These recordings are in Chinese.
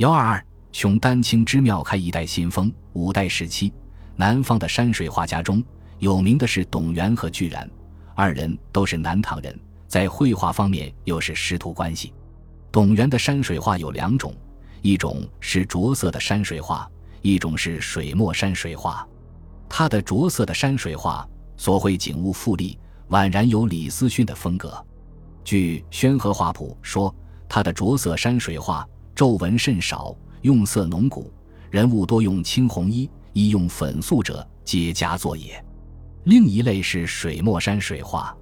幺二二，熊丹青之妙开一代新风。五代时期，南方的山水画家中有名的是董源和巨然，二人都是南唐人，在绘画方面又是师徒关系。董源的山水画有两种，一种是着色的山水画，一种是水墨山水画。他的着色的山水画所绘景物富丽，宛然有李思训的风格。据《宣和画谱》说，他的着色山水画。皱纹甚少，用色浓古，人物多用青红衣，衣用粉素者，皆佳作也。另一类是水墨山水画，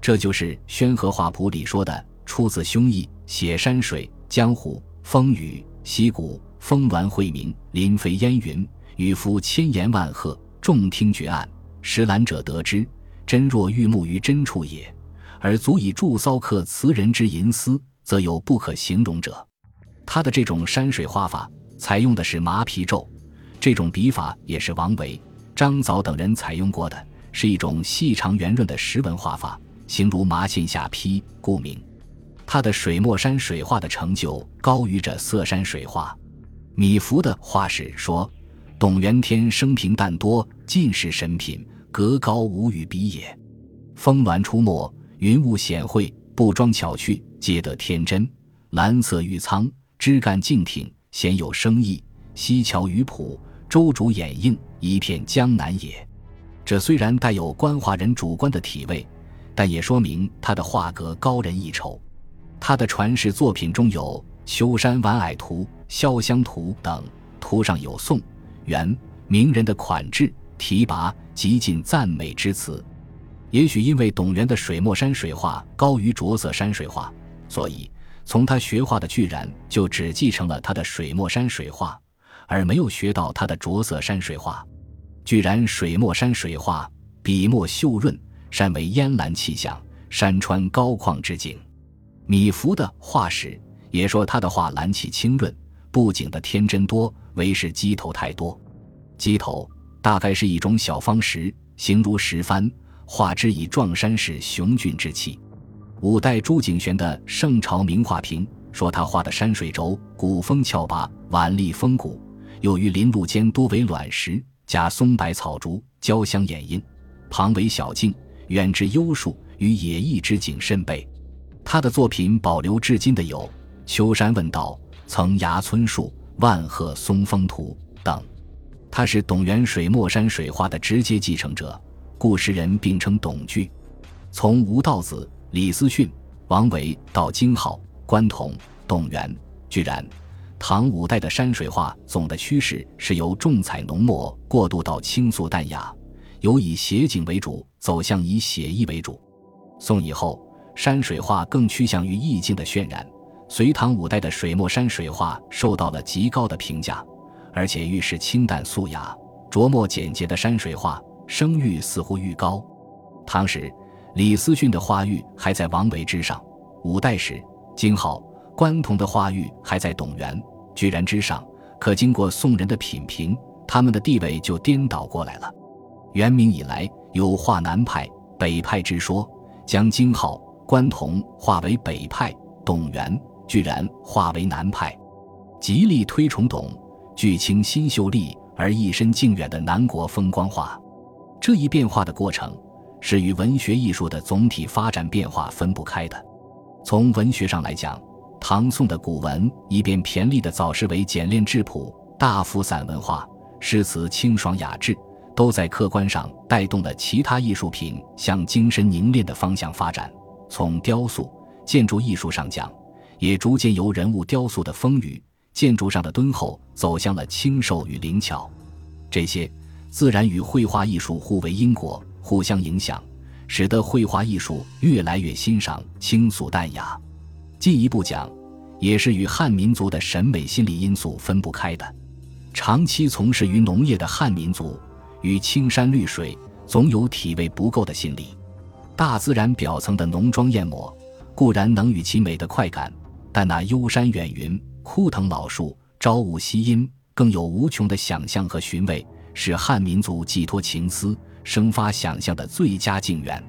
这就是《宣和画谱》里说的：出自胸臆，写山水、江湖、风雨、溪谷、峰峦、晦明、林飞烟云，与夫千言万壑，众听绝案，识览者得之，真若玉木于真处也。而足以助骚客词人之吟思，则有不可形容者。他的这种山水画法采用的是麻皮皱，这种笔法也是王维、张藻等人采用过的，是一种细长圆润的石纹画法，形如麻线下披，故名。他的水墨山水画的成就高于这色山水画。米芾的画史说：“董元天生平淡多，尽是神品，格高无与比也。峰峦出没，云雾显晦，布装巧趣，皆得天真。蓝色玉苍。”枝干静挺，鲜有生意。溪桥鱼浦，舟竹掩映，一片江南也。这虽然带有官话人主观的体味，但也说明他的画格高人一筹。他的传世作品中有《秋山晚霭图》《潇湘图》等，图上有宋、元名人的款制、题跋，极尽赞美之词。也许因为董源的水墨山水画高于着色山水画，所以。从他学画的巨然，就只继承了他的水墨山水画，而没有学到他的着色山水画。巨然水墨山水画笔墨秀润，山为烟岚气象，山川高旷之景。米芾的画史也说他的画蓝气清润，布景的天真多，唯是鸡头太多。鸡头大概是一种小方石，形如石帆，画之以壮山势雄峻之气。五代朱景玄的《圣朝名画评》说，他画的山水轴古风峭拔，婉丽风骨，又于林路间多为卵石，加松柏草竹，交相掩映，旁为小径，远至幽树，与野逸之景甚备。他的作品保留至今的有《秋山问道》《层崖村树》《万壑松风图》等。他是董源水墨山水画的直接继承者，故时人并称董巨。从吴道子。李思训、王维到金浩、关同、董源、居然，唐五代的山水画总的趋势是由重彩浓墨过渡到清素淡雅，由以写景为主走向以写意为主。宋以后，山水画更趋向于意境的渲染。隋唐五代的水墨山水画受到了极高的评价，而且愈是清淡素雅、着墨简洁的山水画声誉似乎愈高。唐时。李思训的画玉还在王维之上，五代时，金浩、关同的画玉还在董源、居然之上。可经过宋人的品评，他们的地位就颠倒过来了。元明以来，有画南派、北派之说，将金浩、关同划为北派，董源、居然划为南派，极力推崇董、巨清新秀丽而一身静远的南国风光画。这一变化的过程。是与文学艺术的总体发展变化分不开的。从文学上来讲，唐宋的古文以便骈俪的早诗为简练质朴，大幅散文化，诗词清爽雅致，都在客观上带动了其他艺术品向精神凝练的方向发展。从雕塑、建筑艺术上讲，也逐渐由人物雕塑的丰腴、建筑上的敦厚，走向了清瘦与灵巧。这些自然与绘画艺术互为因果。互相影响，使得绘画艺术越来越欣赏清素淡雅。进一步讲，也是与汉民族的审美心理因素分不开的。长期从事于农业的汉民族，与青山绿水总有体味不够的心理。大自然表层的浓妆艳抹固然能与其美的快感，但那幽山远云、枯藤老树、朝雾夕阴，更有无穷的想象和寻味，使汉民族寄托情思。生发想象的最佳境缘，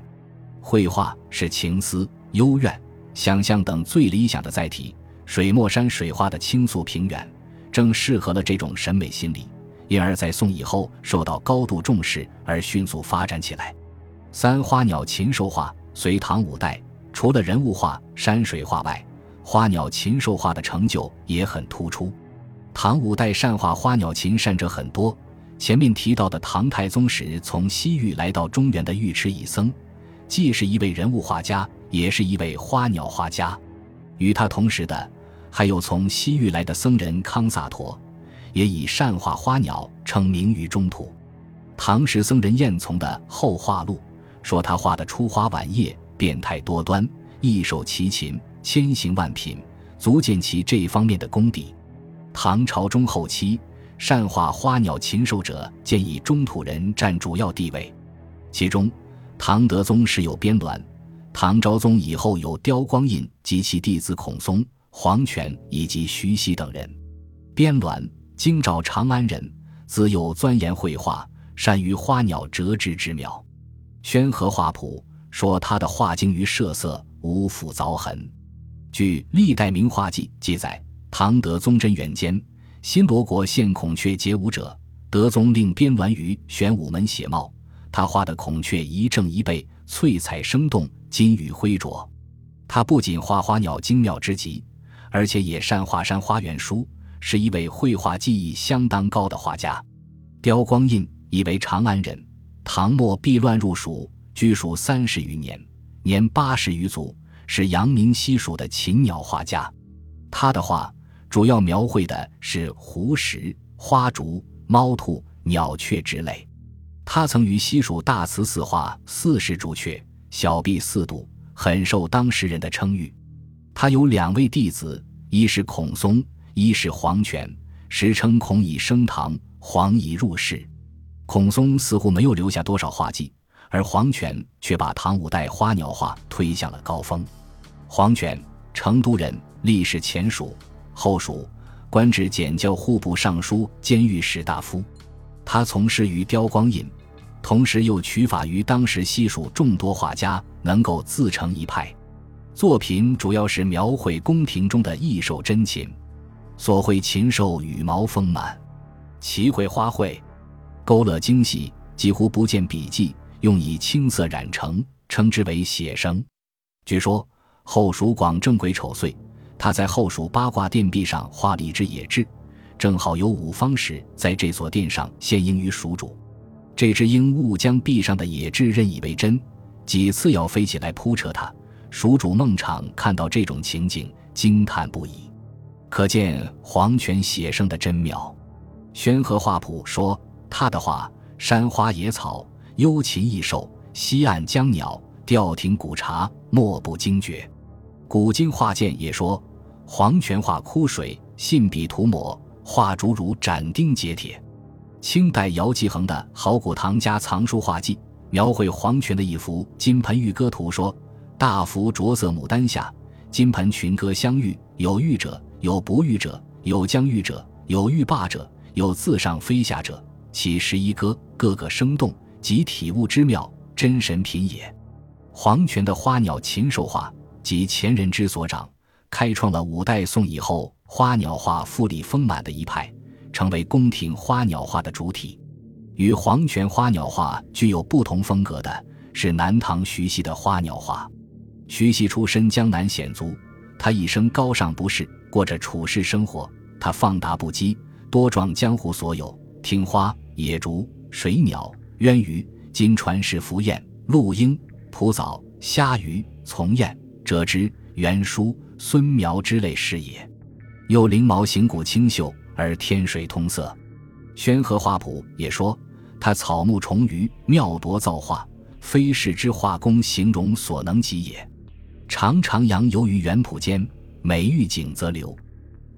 绘画是情思、幽怨、想象等最理想的载体。水墨山水画的倾诉平远，正适合了这种审美心理，因而，在宋以后受到高度重视而迅速发展起来。三花鸟禽兽画隋唐五代，除了人物画、山水画外，花鸟禽兽画的成就也很突出。唐五代善画花鸟禽善者很多。前面提到的唐太宗时从西域来到中原的尉迟乙僧，既是一位人物画家，也是一位花鸟画家。与他同时的，还有从西域来的僧人康萨陀，也以善画花鸟称名于中土。唐时僧人晏从的《后画录》说他画的出花晚叶，变态多端，一手奇琴，千形万品，足见其这方面的功底。唐朝中后期。善画花鸟禽兽者，建议中土人占主要地位。其中，唐德宗时有边鸾，唐昭宗以后有刁光印及其弟子孔松、黄权以及徐熙等人。边鸾，京兆长安人，自幼钻研绘画，善于花鸟折枝之妙。《宣和画谱》说他的画精于设色，无复凿痕。据《历代名画记》记载，唐德宗贞元间。新罗国献孔雀结舞者，德宗令边鸾于玄武门写帽。他画的孔雀一正一背，翠彩生动，金羽辉灼。他不仅画花鸟精妙之极，而且也善画山花园书，是一位绘画技艺相当高的画家。刁光印以为长安人，唐末避乱入蜀，居蜀三十余年，年八十余卒，是阳明西蜀的禽鸟画家。他的画。主要描绘的是湖石、花竹、猫兔、鸟雀之类。他曾于西蜀大慈寺画四十竹雀，小臂四度，很受当时人的称誉。他有两位弟子，一是孔松，一是黄权，时称孔已升堂，黄已入室。孔松似乎没有留下多少画迹，而黄权却把唐五代花鸟画推向了高峰。黄权，成都人，历仕前蜀。后蜀，官至检校户部尚书兼御史大夫。他从事于雕光印，同时又取法于当时西蜀众多画家，能够自成一派。作品主要是描绘宫廷中的异兽珍禽，所绘禽兽羽毛丰满，奇绘花卉，勾勒精细，几乎不见笔迹，用以青色染成，称之为写生。据说后蜀广正癸丑岁。他在后蜀八卦殿壁上画了一只野雉，正好有五方石在这座殿上献鹰于蜀主。这只鹰误将壁上的野雉认以为真，几次要飞起来扑扯它。蜀主孟昶看到这种情景，惊叹不已。可见黄泉写生的真妙。《宣和画谱》说他的画：山花野草、幽禽异兽、西岸江鸟、吊亭古茶，莫不惊绝。古今画鉴也说，黄泉画枯水，信笔涂抹，画竹如斩钉截铁。清代姚继恒的《好古唐家藏书画记》描绘黄泉的一幅金盆玉歌图，说：大幅着色牡丹下，金盆群歌相遇，有玉者，有不玉者，有将玉者，有玉罢者，有自上飞下者。其十一歌，个个生动，即体物之妙，真神品也。黄泉的花鸟禽兽画。及前人之所长，开创了五代宋以后花鸟画富丽丰满的一派，成为宫廷花鸟画的主体。与黄泉花鸟画具有不同风格的是南唐徐熙的花鸟画。徐熙出身江南险族，他一生高尚不世，过着处世生活。他放达不羁，多壮江湖所有，听花、野竹、水鸟、渊鱼、金传世浮燕、陆鹰、蒲藻、虾鱼、从燕。折枝、圆书、孙苗之类是也。又灵毛形骨清秀，而天水通色。宣和画谱也说，他草木虫鱼妙夺造化，非世之画工形容所能及也。常常扬游于园圃间，每遇景则流，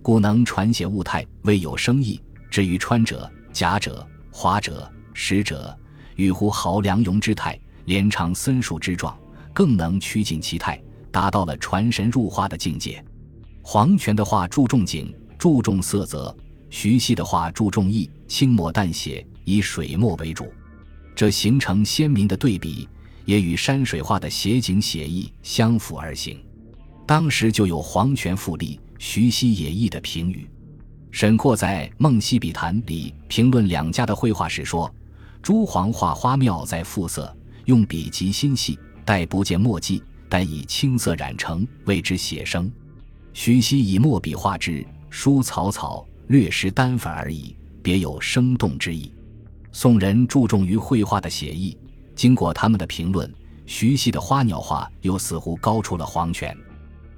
故能传写物态，未有生意。至于穿者、甲者、华者、使者，欲乎豪良勇之态，连长森树之状，更能趋近其态。达到了传神入化的境界。黄泉的画注重景，注重色泽；徐熙的画注重意，轻墨淡写，以水墨为主。这形成鲜明的对比，也与山水画的写景写意相辅而行。当时就有黄泉富丽，徐熙野意的评语。沈括在《梦溪笔谈》里评论两家的绘画时说：“朱黄画花妙在复色，用笔极心细，但不见墨迹，但以青色染成，谓之写生。徐熙以墨笔画之，书草草，略施丹粉而已，别有生动之意。”宋人注重于绘画的写意，经过他们的评论，徐熙的花鸟画又似乎高出了黄泉。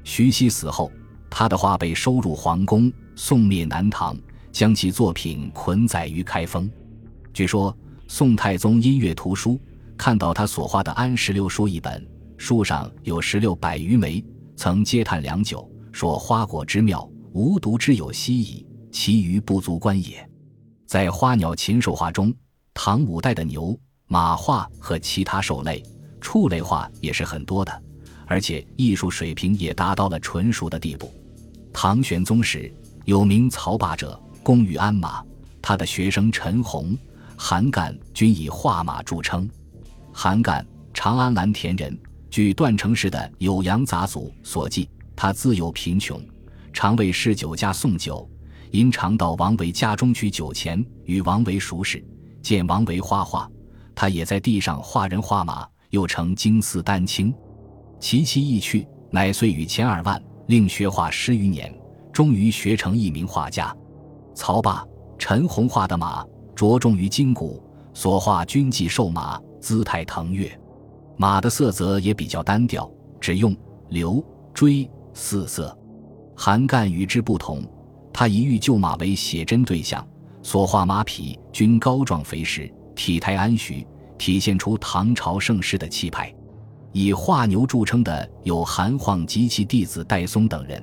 徐熙死后，他的画被收入皇宫，宋灭南唐，将其作品捆载于开封。据说宋太宗音乐图书，看到他所画的《安石榴书》一本，树上有石榴百余枚，曾嗟叹良久，说花果之妙，无独之有稀矣，其余不足观也。在花鸟禽兽画中，唐五代的牛、马画和其他兽类、畜类画也是很多的。而且艺术水平也达到了纯熟的地步。唐玄宗时，有名曹霸者，工于鞍马。他的学生陈洪、韩干均以画马著称。韩干，长安蓝田人。据段成式的《酉阳杂俎》所记，他自幼贫穷，常为侍酒家送酒。因常到王维家中取酒钱，与王维熟识，见王维画画，他也在地上画人画马，又成经四丹青。其妻意趣，乃遂与钱二万，令学画十余年，终于学成一名画家。曹霸、陈洪画的马着重于筋骨，所画均系瘦马，姿态腾跃。马的色泽也比较单调，只用流、锥四色。韩干与之不同，他以欲就马为写真对象，所画马匹均高壮肥实，体态安徐，体现出唐朝盛世的气派。以画牛著称的有韩晃及其弟子戴嵩等人。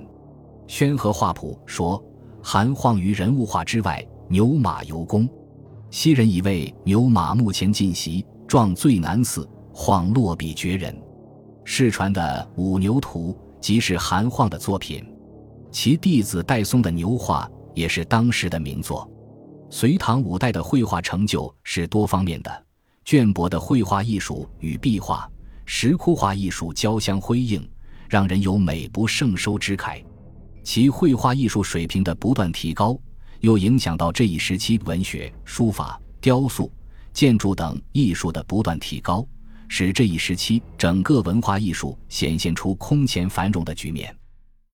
宣和画谱说，韩晃于人物画之外，牛马尤工。昔人以为牛马目前进袭，状最难似，晃落笔绝人。世传的《五牛图》即是韩晃的作品，其弟子戴嵩的牛画也是当时的名作。隋唐五代的绘画成就是多方面的，绢帛的绘画艺术与壁画。石窟画艺术交相辉映，让人有美不胜收之慨。其绘画艺术水平的不断提高，又影响到这一时期文学、书法、雕塑、建筑等艺术的不断提高，使这一时期整个文化艺术显现出空前繁荣的局面。